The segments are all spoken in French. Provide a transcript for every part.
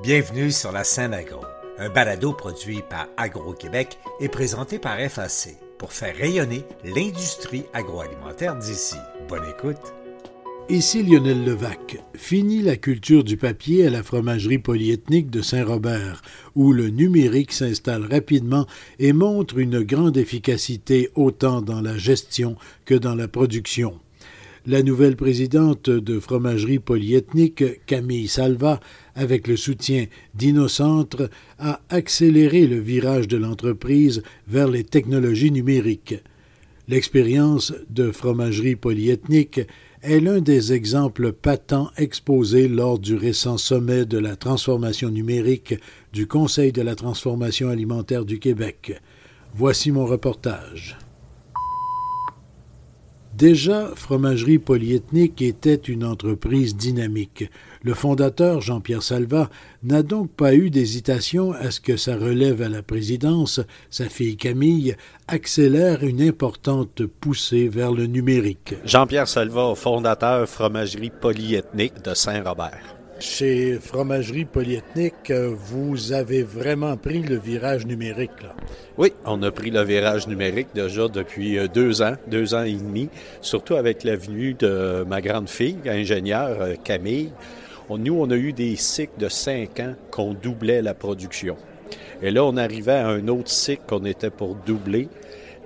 Bienvenue sur la scène agro, un balado produit par Agro-Québec et présenté par FAC pour faire rayonner l'industrie agroalimentaire d'ici. Bonne écoute. Ici Lionel Levac. Fini la culture du papier à la fromagerie polyethnique de Saint-Robert, où le numérique s'installe rapidement et montre une grande efficacité autant dans la gestion que dans la production. La nouvelle présidente de Fromagerie Polyethnique, Camille Salva, avec le soutien d'Innocentre, a accéléré le virage de l'entreprise vers les technologies numériques. L'expérience de Fromagerie Polyethnique est l'un des exemples patents exposés lors du récent sommet de la transformation numérique du Conseil de la transformation alimentaire du Québec. Voici mon reportage. Déjà, Fromagerie Polyethnique était une entreprise dynamique. Le fondateur, Jean-Pierre Salva, n'a donc pas eu d'hésitation à ce que sa relève à la présidence, sa fille Camille, accélère une importante poussée vers le numérique. Jean-Pierre Salva, fondateur Fromagerie Polyethnique de Saint-Robert. Chez Fromagerie Polyethnique, vous avez vraiment pris le virage numérique. Là. Oui, on a pris le virage numérique déjà depuis euh, deux ans, deux ans et demi, surtout avec la venue de ma grande fille, ingénieure euh, Camille. Nous, on a eu des cycles de cinq ans qu'on doublait la production. Et là, on arrivait à un autre cycle qu'on était pour doubler,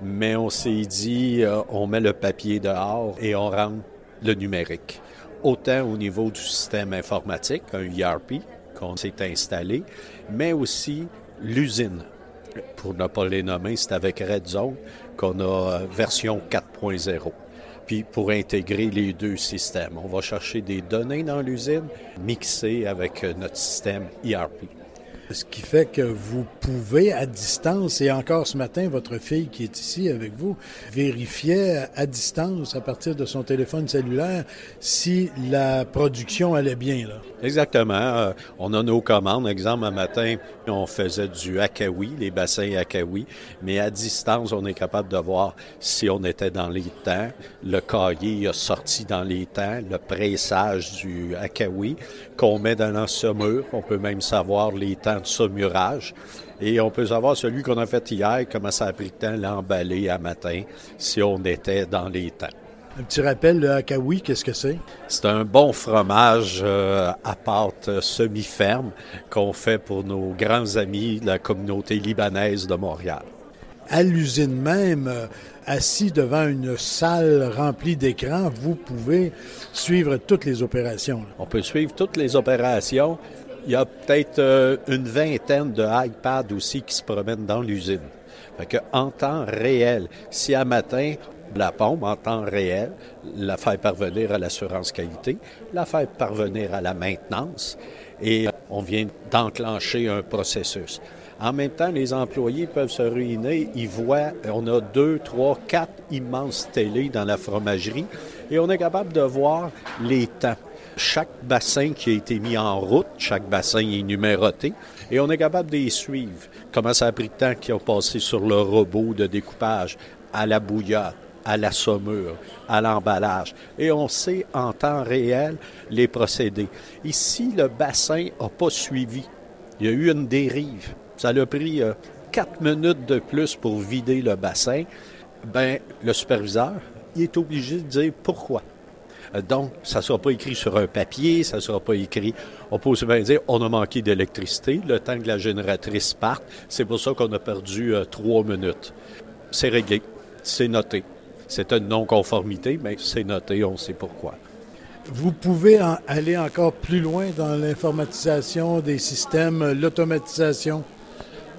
mais on s'est dit, euh, on met le papier dehors et on rentre le numérique autant au niveau du système informatique, un ERP qu'on s'est installé, mais aussi l'usine. Pour ne pas les nommer, c'est avec Red Zone qu'on a euh, version 4.0. Puis pour intégrer les deux systèmes, on va chercher des données dans l'usine, mixées avec euh, notre système ERP. Ce qui fait que vous pouvez à distance, et encore ce matin, votre fille qui est ici avec vous, vérifiait à distance, à partir de son téléphone cellulaire, si la production allait bien. Là. Exactement. Euh, on a nos commandes. Exemple, un matin, on faisait du akawi, les bassins akawi, mais à distance, on est capable de voir si on était dans les temps. Le cahier a sorti dans les temps, le pressage du akawi qu'on met dans l'ensemble. On peut même savoir les temps de saumurage. Et on peut savoir celui qu'on a fait hier, comment ça a pris le temps l'emballer à matin, si on était dans les temps. Un petit rappel, le hakawi, qu'est-ce que c'est? C'est un bon fromage euh, à pâte semi-ferme qu'on fait pour nos grands amis de la communauté libanaise de Montréal. À l'usine même, euh, assis devant une salle remplie d'écrans, vous pouvez suivre toutes les opérations. On peut suivre toutes les opérations. Il y a peut-être euh, une vingtaine de iPads aussi qui se promènent dans l'usine. Fait que en temps réel, si à matin la pompe en temps réel, la faire parvenir à l'assurance qualité, la faire parvenir à la maintenance et on vient d'enclencher un processus. En même temps, les employés peuvent se réunir, ils voient, on a deux, trois, quatre immenses télés dans la fromagerie et on est capable de voir les temps. Chaque bassin qui a été mis en route, chaque bassin est numéroté et on est capable de les suivre. Comment ça a pris de temps qu'ils ont passé sur le robot de découpage, à la bouillotte, à la saumure, à l'emballage. Et on sait en temps réel les procédés. Ici, le bassin n'a pas suivi. Il y a eu une dérive. Ça a pris euh, quatre minutes de plus pour vider le bassin. Ben, le superviseur, il est obligé de dire pourquoi. Euh, donc, ça ne sera pas écrit sur un papier, ça ne sera pas écrit. On peut aussi bien dire on a manqué d'électricité, le temps que la génératrice parte. C'est pour ça qu'on a perdu euh, trois minutes. C'est réglé, c'est noté. C'est une non-conformité, mais c'est noté, on sait pourquoi. Vous pouvez aller encore plus loin dans l'informatisation des systèmes, l'automatisation?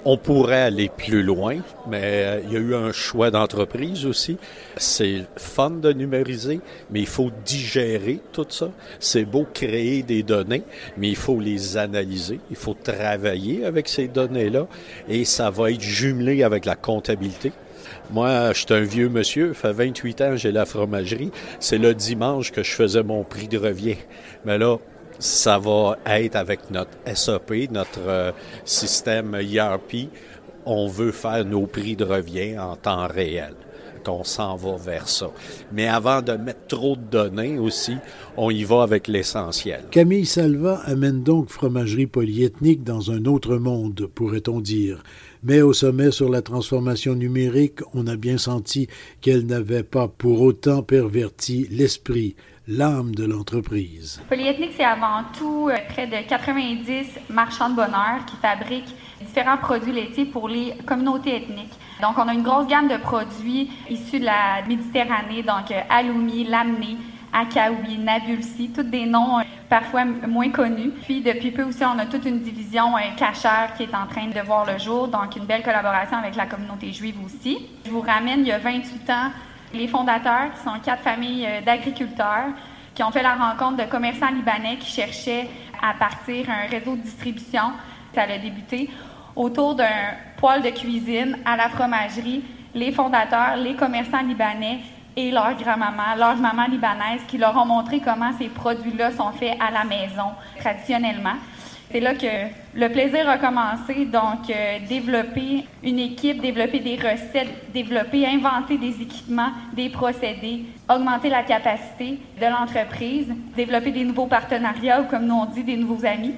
On pourrait aller plus loin, mais euh, il y a eu un choix d'entreprise aussi. C'est fun de numériser, mais il faut digérer tout ça. C'est beau créer des données, mais il faut les analyser. Il faut travailler avec ces données-là et ça va être jumelé avec la comptabilité. Moi, je suis un vieux monsieur, fait 28 ans j'ai la fromagerie. C'est le dimanche que je faisais mon prix de revient. Mais là, ça va être avec notre SOP, notre euh, système ERP. On veut faire nos prix de revient en temps réel. Qu'on s'en va vers ça. Mais avant de mettre trop de données aussi, on y va avec l'essentiel. Camille Salva amène donc Fromagerie Polyethnique dans un autre monde, pourrait-on dire. Mais au sommet sur la transformation numérique, on a bien senti qu'elle n'avait pas pour autant perverti l'esprit, l'âme de l'entreprise. Polyethnique, c'est avant tout euh, près de 90 marchands de bonheur qui fabriquent différents produits laitiers pour les communautés ethniques. Donc, on a une grosse gamme de produits issus de la Méditerranée, donc euh, Aloumi, Lamné, Akaoui, Nabulsi, tous des noms euh, parfois moins connus. Puis depuis peu aussi, on a toute une division cachère qui est en train de voir le jour, donc une belle collaboration avec la communauté juive aussi. Je vous ramène il y a 28 ans les fondateurs, qui sont quatre familles euh, d'agriculteurs, qui ont fait la rencontre de commerçants libanais qui cherchaient à partir un réseau de distribution. Ça a débuté autour d'un poêle de cuisine à la fromagerie. Les fondateurs, les commerçants libanais et leur grand-maman, leur maman libanaise, qui leur ont montré comment ces produits-là sont faits à la maison, traditionnellement. C'est là que le plaisir a commencé, donc euh, développer une équipe, développer des recettes, développer, inventer des équipements, des procédés, augmenter la capacité de l'entreprise, développer des nouveaux partenariats ou comme nous on dit, des nouveaux amis.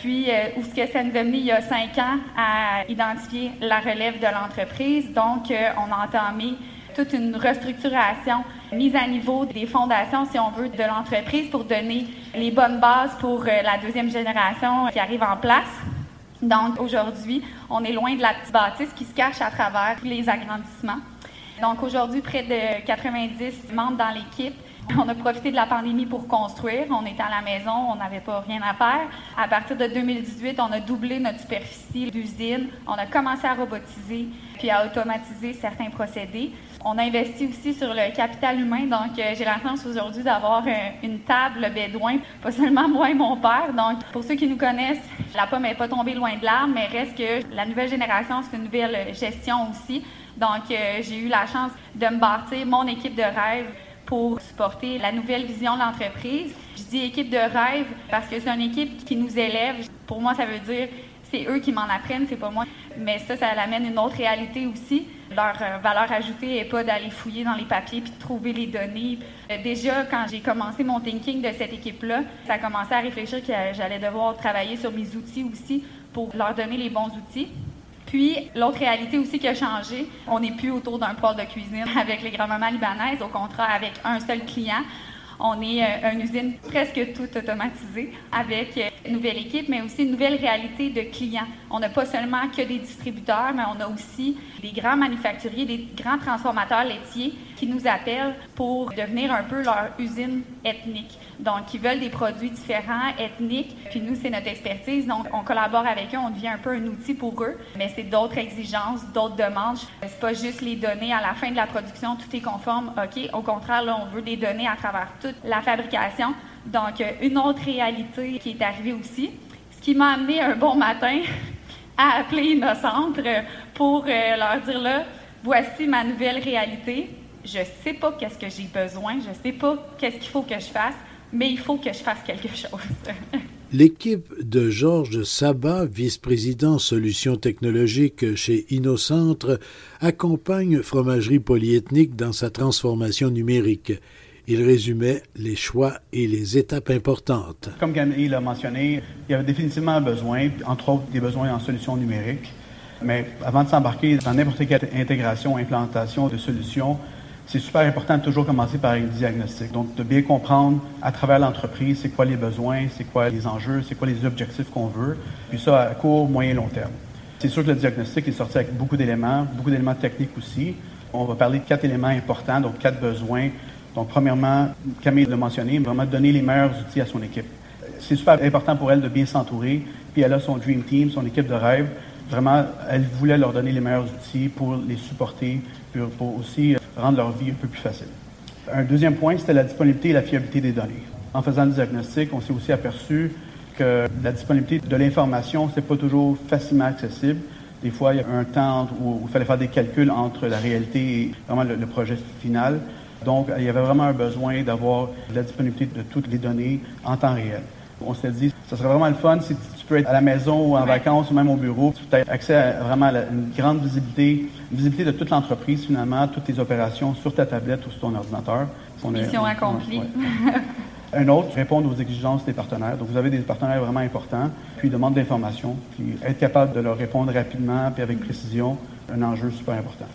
Puis, euh, où ce que ça nous a mené il y a cinq ans à identifier la relève de l'entreprise. Donc, euh, on a entamé toute une restructuration, mise à niveau des fondations, si on veut, de l'entreprise pour donner les bonnes bases pour euh, la deuxième génération qui arrive en place. Donc aujourd'hui, on est loin de la petite bâtisse qui se cache à travers tous les agrandissements. Donc aujourd'hui, près de 90 membres dans l'équipe. On a profité de la pandémie pour construire. On était à la maison, on n'avait pas rien à faire. À partir de 2018, on a doublé notre superficie d'usine. On a commencé à robotiser puis à automatiser certains procédés. On a investi aussi sur le capital humain, donc euh, j'ai la chance aujourd'hui d'avoir euh, une table bédouin, pas seulement moi et mon père. Donc, pour ceux qui nous connaissent, la pomme n'est pas tombée loin de l'arbre, mais reste que la nouvelle génération, c'est une nouvelle gestion aussi. Donc, euh, j'ai eu la chance de me bâtir mon équipe de rêve pour supporter la nouvelle vision de l'entreprise. Je dis équipe de rêve parce que c'est une équipe qui nous élève. Pour moi, ça veut dire c'est eux qui m'en apprennent, c'est pas moi. Mais ça, ça amène une autre réalité aussi. Leur euh, valeur ajoutée n'est pas d'aller fouiller dans les papiers puis de trouver les données. Euh, déjà, quand j'ai commencé mon thinking de cette équipe-là, ça a commencé à réfléchir que j'allais devoir travailler sur mes outils aussi pour leur donner les bons outils. Puis, l'autre réalité aussi qui a changé, on n'est plus autour d'un poêle de cuisine avec les grands-mamans libanaises, au contraire, avec un seul client. On est euh, une usine presque toute automatisée avec euh, une nouvelle équipe, mais aussi une nouvelle réalité de clients. On n'a pas seulement que des distributeurs, mais on a aussi des grands manufacturiers, des grands transformateurs laitiers qui nous appellent pour devenir un peu leur usine ethnique. Donc, ils veulent des produits différents, ethniques. Puis nous, c'est notre expertise. Donc, on collabore avec eux, on devient un peu un outil pour eux. Mais c'est d'autres exigences, d'autres demandes. C'est pas juste les données à la fin de la production, tout est conforme. OK, au contraire, là, on veut des données à travers toute la fabrication. Donc, une autre réalité qui est arrivée aussi, ce qui m'a amené un bon matin à appeler nos centres pour euh, leur dire là, voici ma nouvelle réalité. Je sais pas qu'est-ce que j'ai besoin, je sais pas qu'est-ce qu'il faut que je fasse, mais il faut que je fasse quelque chose. L'équipe de Georges Sabat, vice-président solutions technologiques chez Innocentre, accompagne Fromagerie Polyethnique dans sa transformation numérique. Il résumait les choix et les étapes importantes. Comme Camille l'a mentionné, il y avait définitivement un besoin, entre autres des besoins en solutions numériques. Mais avant de s'embarquer dans n'importe quelle intégration, implantation de solutions, c'est super important de toujours commencer par un diagnostic. Donc, de bien comprendre à travers l'entreprise c'est quoi les besoins, c'est quoi les enjeux, c'est quoi les objectifs qu'on veut, puis ça à court, moyen, long terme. C'est sûr que le diagnostic est sorti avec beaucoup d'éléments, beaucoup d'éléments techniques aussi. On va parler de quatre éléments importants, donc quatre besoins. Donc, premièrement, Camille l'a mentionné, vraiment donner les meilleurs outils à son équipe. C'est super important pour elle de bien s'entourer, puis elle a son Dream Team, son équipe de rêve. Vraiment, elle voulait leur donner les meilleurs outils pour les supporter, pour aussi rendre leur vie un peu plus facile. Un deuxième point, c'était la disponibilité et la fiabilité des données. En faisant le diagnostic, on s'est aussi aperçu que la disponibilité de l'information, c'est pas toujours facilement accessible. Des fois, il y a un temps où il fallait faire des calculs entre la réalité et vraiment le, projet final. Donc, il y avait vraiment un besoin d'avoir la disponibilité de toutes les données en temps réel. On s'est dit, ce serait vraiment le fun si peux être à la maison ou en vacances ou même au bureau. Tu as accès à vraiment une grande visibilité, une visibilité de toute l'entreprise finalement, toutes tes opérations sur ta tablette ou sur ton ordinateur. Mission accomplie. Un autre, répondre aux exigences des partenaires. Donc, vous avez des partenaires vraiment importants, puis demande d'informations, puis être capable de leur répondre rapidement, puis avec précision, un enjeu super important.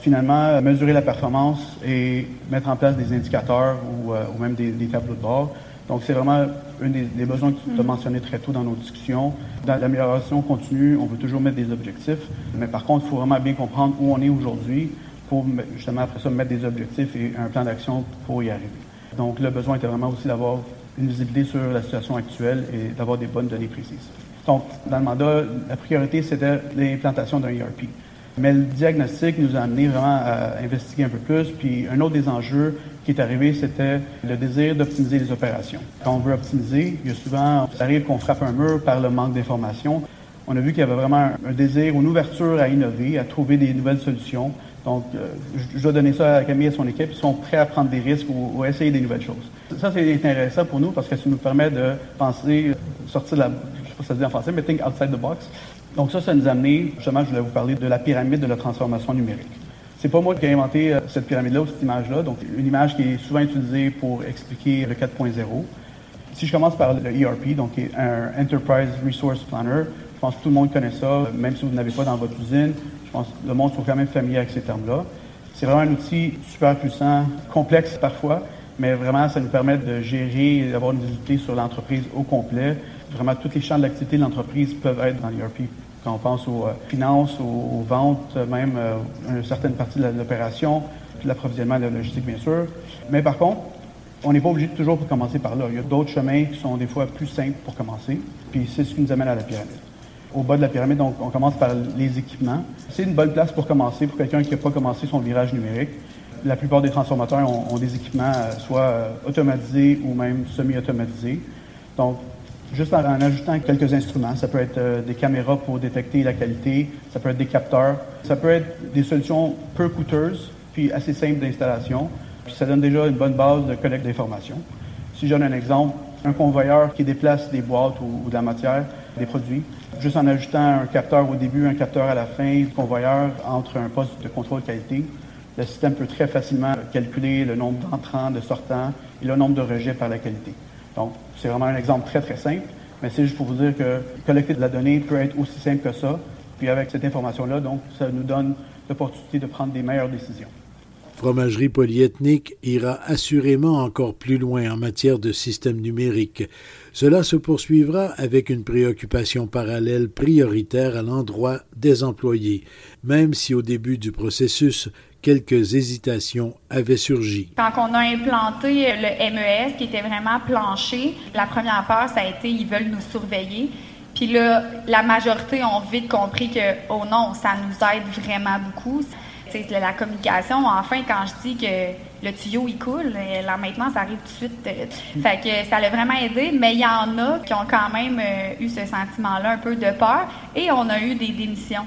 Finalement, mesurer la performance et mettre en place des indicateurs ou, euh, même des, tableaux de bord. Donc, c'est vraiment un des, besoins que tu as mentionné très tôt dans nos discussions. Dans l'amélioration continue, on veut toujours mettre des objectifs, mais par contre, il faut vraiment bien comprendre où on est aujourd'hui pour justement après ça mettre des objectifs et un plan d'action pour y arriver. Donc, le besoin était vraiment aussi d'avoir une visibilité sur la situation actuelle et d'avoir des bonnes données précises. Donc, dans le mandat, la priorité, c'était l'implantation d'un ERP. Mais le diagnostic nous a amené vraiment à investiguer un peu plus. Puis, un autre des enjeux qui est arrivé, c'était le désir d'optimiser les opérations. Quand on veut optimiser, il y a souvent, ça arrive qu'on frappe un mur par le manque d'informations. On a vu qu'il y avait vraiment un désir, une ouverture à innover, à trouver des nouvelles solutions. Donc, euh, je dois donner ça à Camille et son équipe. Ils sont prêts à prendre des risques ou, à essayer des nouvelles choses. Ça, c'est intéressant pour nous parce que ça nous permet de penser, sortir de la, je sais pas si ça se dit en français, mais think outside the box. Donc ça, ça nous a amené, justement, je voulais vous parler de la pyramide de la transformation numérique. C'est pas moi qui ai inventé euh, cette pyramide-là ou cette image-là. Donc, une image qui est souvent utilisée pour expliquer le 4.0. Si je commence par le ERP, donc un Enterprise Resource Planner, je pense que tout le monde connaît ça, même si vous n'avez pas dans votre usine pense que le monde soit quand même familier avec ces termes-là. C'est vraiment un outil super puissant, complexe parfois, mais vraiment, ça nous permet de gérer et d'avoir une visibilité sur l'entreprise au complet. Vraiment, tous les champs d'activité de l'entreprise peuvent être dans l'ERP. Quand on pense aux euh, finances, aux, ventes, même euh, une certaine partie de l'opération, l'approvisionnement de la logistique, bien sûr. Mais par contre, on n'est pas obligé de toujours commencer par là. Il y a d'autres chemins qui sont des fois plus simples pour commencer. Puis c'est ce qui nous amène à la pyramide au bas de la pyramide, on commence par les équipements. C'est une bonne place pour commencer pour quelqu'un qui n'a pas commencé son virage numérique. La plupart des transformateurs ont, des équipements euh, soit euh, automatisés ou même semi-automatisés. Donc, juste en, ajoutant quelques instruments, ça peut être euh, des caméras pour détecter la qualité, ça peut être des capteurs, ça peut être des solutions peu coûteuses, puis assez simples d'installation. Puis ça donne déjà une bonne base de collecte d'informations. Si je donne un exemple, un convoyeur qui déplace des boîtes ou de la matière, des produits, juste en ajoutant un capteur au début, un capteur à la fin, du convoyeur entre un poste de contrôle qualité, le système peut très facilement calculer le nombre d'entrants, de sortants et le nombre de rejets par la qualité. Donc, c'est vraiment un exemple très, très simple, mais c'est juste pour vous dire que collecter de la donnée peut être aussi simple que ça. Puis avec cette information-là, donc, ça nous donne l'opportunité de prendre des meilleures décisions. Fromagerie polyethnique ira assurément encore plus loin en matière de système numérique. Cela se poursuivra avec une préoccupation parallèle prioritaire à l'endroit des employés, même si au début du processus, quelques hésitations avaient surgi. Quand on a implanté le MES, qui était vraiment planché, la première peur, ça a été ils veulent nous surveiller. Puis là, la majorité ont vite compris que, oh non, ça nous aide vraiment beaucoup la communication. Enfin, quand je dis que le tuyau il coule, euh, là maintenant ça arrive tout de suite. Euh, fait que ça l'a vraiment aidé, mais il y en a qui ont quand même euh, eu ce sentiment-là un peu de peur et on a eu des démissions.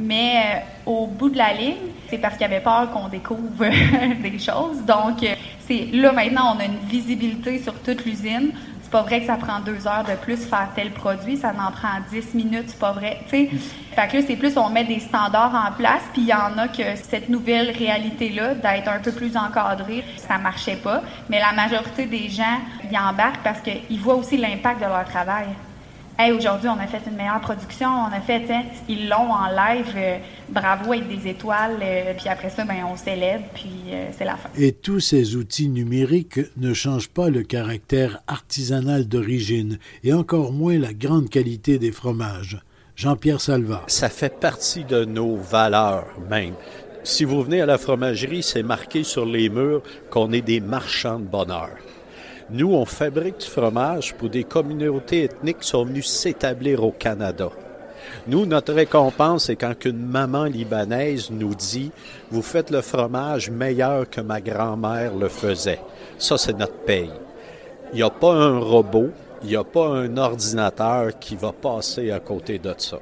Mais au bout de la ligne, c'est parce qu'il y avait peur qu'on découvre des choses. Donc, c'est là maintenant, on a une visibilité sur toute l'usine c'est pas vrai que ça prend deux heures de plus faire tel produit, ça en prend dix minutes, c'est pas vrai. sais. Fait que là, c'est plus on met des standards en place, puis il y en a que cette nouvelle réalité-là, d'être un peu plus encadré, ça marchait pas. Mais la majorité des gens y embarquent parce qu'ils voient aussi l'impact de leur travail aujourd'hui, on a fait une meilleure production, on a fait, hein, ils l'ont en live, euh, bravo avec des étoiles, euh, puis après ça, ben, on célèbre, puis euh, c'est la fin. Et tous ces outils numériques ne changent pas le caractère artisanal d'origine, et encore moins la grande qualité des fromages. Jean-Pierre Salva. Ça fait partie de nos valeurs même. Si vous venez à la fromagerie, c'est marqué sur les murs qu'on est des marchands de bonheur. Nous, on fabrique du fromage pour des communautés ethniques qui sont venues s'établir au Canada. Nous, notre récompense, c'est quand une maman libanaise nous dit Vous faites le fromage meilleur que ma grand-mère le faisait. Ça, c'est notre paye. Il n'y a pas un robot, il n'y a pas un ordinateur qui va passer à côté de ça.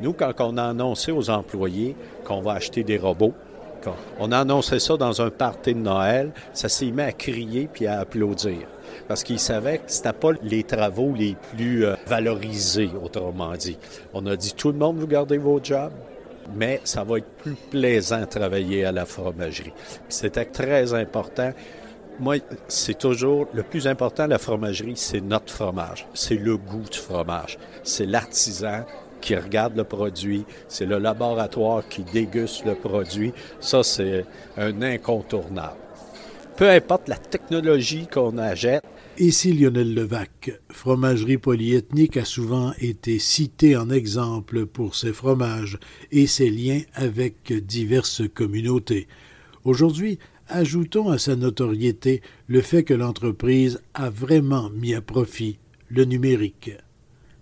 Nous, quand on a annoncé aux employés qu'on va acheter des robots, On a annoncé ça dans un party de Noël. Ça s'est mis à crier puis à applaudir. Parce qu'ils savaient que c'était pas les travaux les plus euh, valorisés, autrement dit. On a dit, tout le monde, vous gardez vos jobs mais ça va être plus plaisant de travailler à la fromagerie. C'était très important. Moi, c'est toujours le plus important, la fromagerie, c'est notre fromage. C'est le goût du fromage. C'est l'artisan qui regarde le produit, c'est le laboratoire qui déguste le produit. Ça, c'est un incontournable. Peu importe la technologie qu'on achète. Ici Lionel Levac. Fromagerie polyethnique a souvent été citée en exemple pour ses fromages et ses liens avec diverses communautés. Aujourd'hui, ajoutons à sa notoriété le fait que l'entreprise a vraiment mis à profit le numérique.